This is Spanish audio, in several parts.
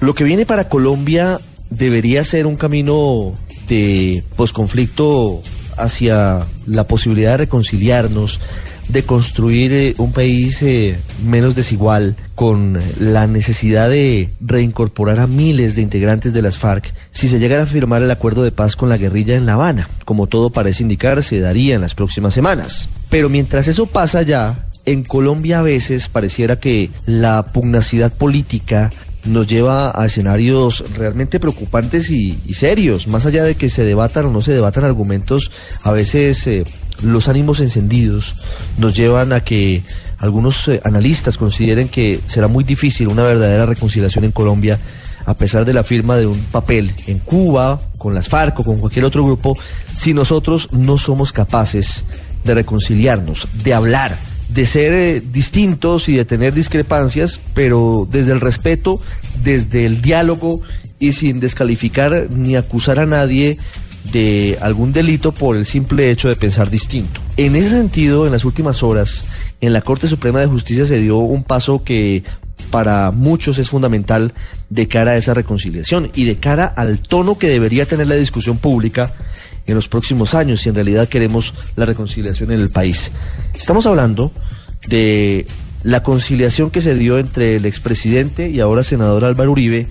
Lo que viene para Colombia debería ser un camino de posconflicto hacia la posibilidad de reconciliarnos, de construir eh, un país eh, menos desigual, con la necesidad de reincorporar a miles de integrantes de las FARC, si se llegara a firmar el acuerdo de paz con la guerrilla en La Habana, como todo parece indicar, se daría en las próximas semanas. Pero mientras eso pasa ya, en Colombia a veces pareciera que la pugnacidad política nos lleva a escenarios realmente preocupantes y, serios, más allá de que se debatan o no se debatan argumentos, a veces eh, los ánimos encendidos nos llevan a que algunos eh, analistas consideren que será muy difícil una verdadera reconciliación en Colombia a pesar de la firma de un papel en Cuba, con las FARC o con cualquier otro grupo, si nosotros no somos capaces de reconciliarnos, de hablar, de ser eh, distintos y de tener discrepancias, pero desde el respeto, desde el diálogo y sin descalificar ni acusar a nadie de algún delito por el simple hecho de pensar distinto. En ese sentido, en las últimas horas, en la Corte Suprema de Justicia se dio un paso que para muchos es fundamental de cara a esa reconciliación y de cara al tono que debería tener la discusión pública en los próximos años si en realidad queremos la reconciliación en el país. Estamos hablando de la conciliación que se dio entre el expresidente y ahora senador Álvaro Uribe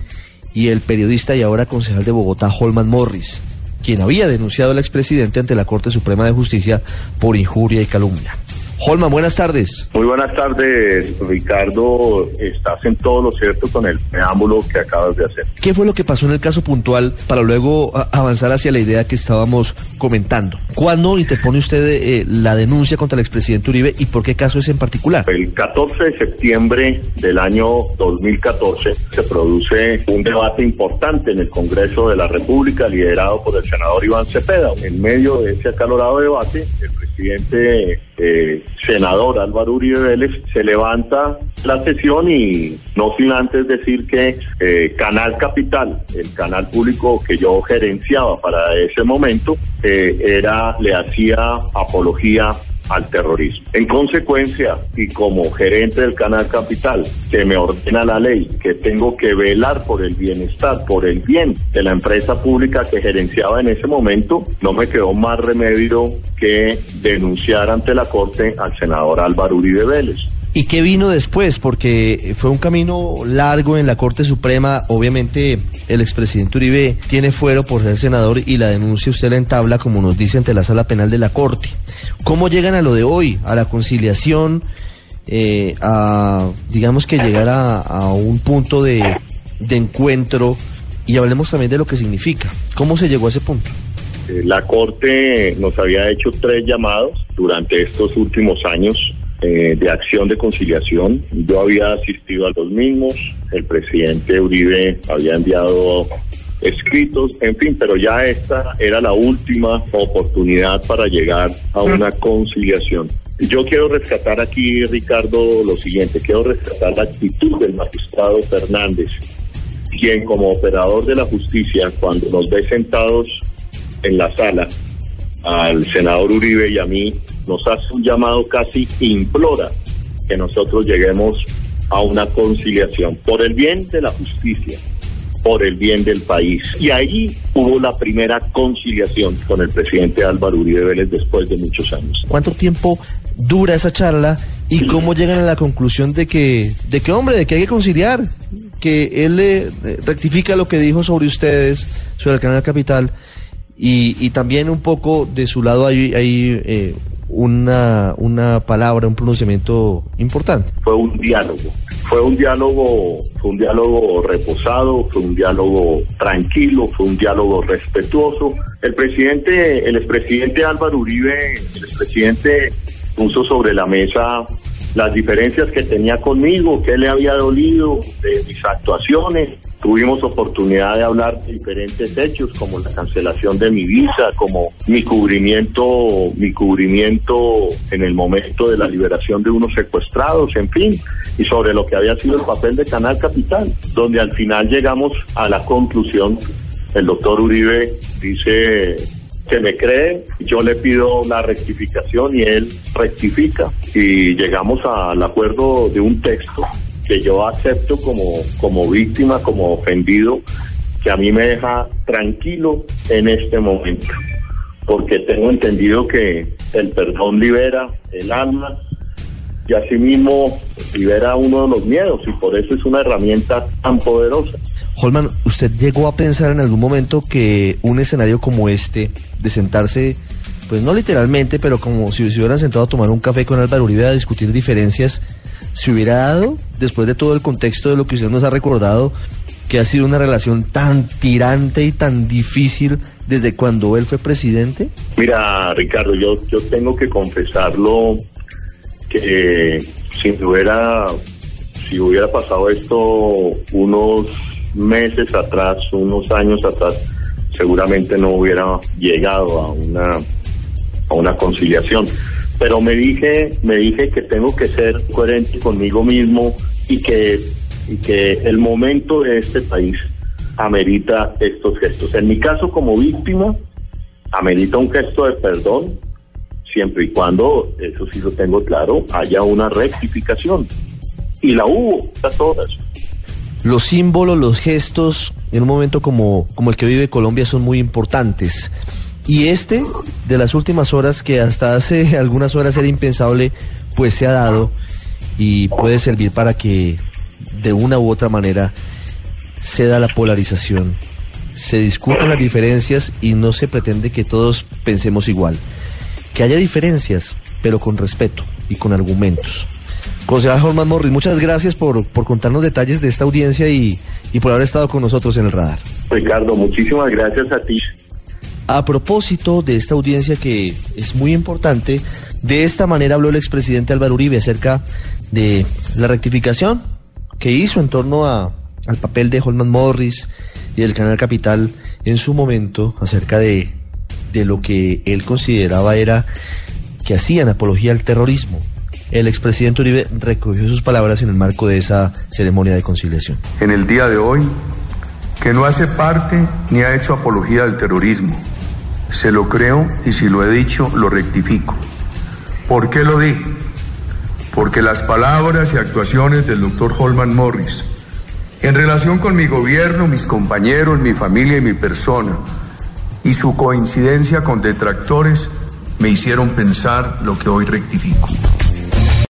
y el periodista y ahora concejal de Bogotá, Holman Morris, quien había denunciado al expresidente ante la Corte Suprema de Justicia por injuria y calumnia. Holman, buenas tardes. Muy buenas tardes, Ricardo. Estás en todo lo cierto con el preámbulo que acabas de hacer. ¿Qué fue lo que pasó en el caso puntual para luego avanzar hacia la idea que estábamos comentando? ¿Cuándo interpone usted eh, la denuncia contra el expresidente Uribe y por qué caso es en particular? El 14 de septiembre del año 2014 se produce un debate importante en el Congreso de la República liderado por el senador Iván Cepeda. En medio de ese acalorado debate, el presidente eh, senador Álvaro Uribe Vélez se levanta la sesión y no sin antes decir que eh, Canal Capital, el canal público que yo gerenciaba para ese momento, eh, era le hacía apología al terrorismo. En consecuencia, y como gerente del Canal Capital, que me ordena la ley, que tengo que velar por el bienestar, por el bien de la empresa pública que gerenciaba en ese momento, no me quedó más remedio que denunciar ante la Corte al senador Álvaro Uribe Vélez. ¿Y qué vino después? Porque fue un camino largo en la Corte Suprema. Obviamente el expresidente Uribe tiene fuero por ser senador y la denuncia usted la entabla, como nos dice, ante la sala penal de la Corte. ¿Cómo llegan a lo de hoy? A la conciliación, eh, a, digamos que llegar a, un punto de, de encuentro y hablemos también de lo que significa. ¿Cómo se llegó a ese punto? Eh, la Corte nos había hecho tres llamados durante estos últimos años eh, de acción de conciliación. Yo había asistido a los mismos, el presidente Uribe había enviado escritos, en fin, pero ya esta era la última oportunidad para llegar a una conciliación. Yo quiero rescatar aquí, Ricardo, lo siguiente, quiero rescatar la actitud del magistrado Fernández, quien como operador de la justicia, cuando nos ve sentados en la sala, al senador Uribe y a mí, nos hace un llamado casi implora que nosotros lleguemos a una conciliación por el bien de la justicia, por el bien del país. Y ahí hubo la primera conciliación con el presidente Álvaro Uribe Vélez después de muchos años. ¿Cuánto tiempo dura esa charla y cómo llegan a la conclusión de que, de que hombre, de que hay que conciliar, que él le rectifica lo que dijo sobre ustedes, sobre el canal Capital? Y, y también un poco de su lado hay, eh, una, una palabra, un pronunciamiento importante. Fue un diálogo, fue un diálogo, fue un diálogo reposado, fue un diálogo tranquilo, fue un diálogo respetuoso. El presidente, el expresidente Álvaro Uribe, el expresidente puso sobre la mesa las diferencias que tenía conmigo, qué le había dolido de mis actuaciones. Tuvimos oportunidad de hablar de diferentes hechos, como la cancelación de mi visa, como mi cubrimiento, mi cubrimiento en el momento de la liberación de unos secuestrados, en fin, y sobre lo que había sido el papel de Canal Capital, donde al final llegamos a la conclusión, el doctor Uribe dice que me cree, yo le pido la rectificación y él rectifica y llegamos al acuerdo de un texto que yo acepto como, como víctima, como ofendido, que a mí me deja tranquilo en este momento, porque tengo entendido que el perdón libera el alma y asimismo libera uno de los miedos y por eso es una herramienta tan poderosa. Holman, ¿usted llegó a pensar en algún momento que un escenario como este, de sentarse, pues no literalmente, pero como si se hubieran sentado a tomar un café con Álvaro Uribe a discutir diferencias, se hubiera dado después de todo el contexto de lo que usted nos ha recordado, que ha sido una relación tan tirante y tan difícil desde cuando él fue presidente? Mira, Ricardo, yo, yo tengo que confesarlo que si hubiera, si hubiera pasado esto unos meses atrás, unos años atrás, seguramente no hubiera llegado a una, a una conciliación. Pero me dije, me dije que tengo que ser coherente conmigo mismo y que, y que el momento de este país amerita estos gestos. En mi caso como víctima, amerita un gesto de perdón, siempre y cuando, eso sí lo tengo claro, haya una rectificación. Y la hubo, a todas. Los símbolos, los gestos, en un momento como, como el que vive Colombia son muy importantes. Y este, de las últimas horas, que hasta hace algunas horas era impensable, pues se ha dado y puede servir para que de una u otra manera se da la polarización, se discutan las diferencias y no se pretende que todos pensemos igual. Que haya diferencias, pero con respeto y con argumentos. Concejal Holman Morris, muchas gracias por, por contarnos detalles de esta audiencia y, y por haber estado con nosotros en el radar. Ricardo, muchísimas gracias a ti. A propósito de esta audiencia que es muy importante, de esta manera habló el expresidente Álvaro Uribe acerca de la rectificación que hizo en torno a, al papel de Holman Morris y del Canal Capital en su momento acerca de, lo que él consideraba era que hacían apología al terrorismo. El expresidente Uribe recogió sus palabras en el marco de esa ceremonia de conciliación. En el día de hoy, que no hace parte ni ha hecho apología al terrorismo. Se lo creo y si lo he dicho, lo rectifico. ¿Por qué lo dije? Porque las palabras y actuaciones del doctor Holman Morris en relación con mi gobierno, mis compañeros, mi familia y mi persona, y su coincidencia con detractores, me hicieron pensar lo que hoy rectifico.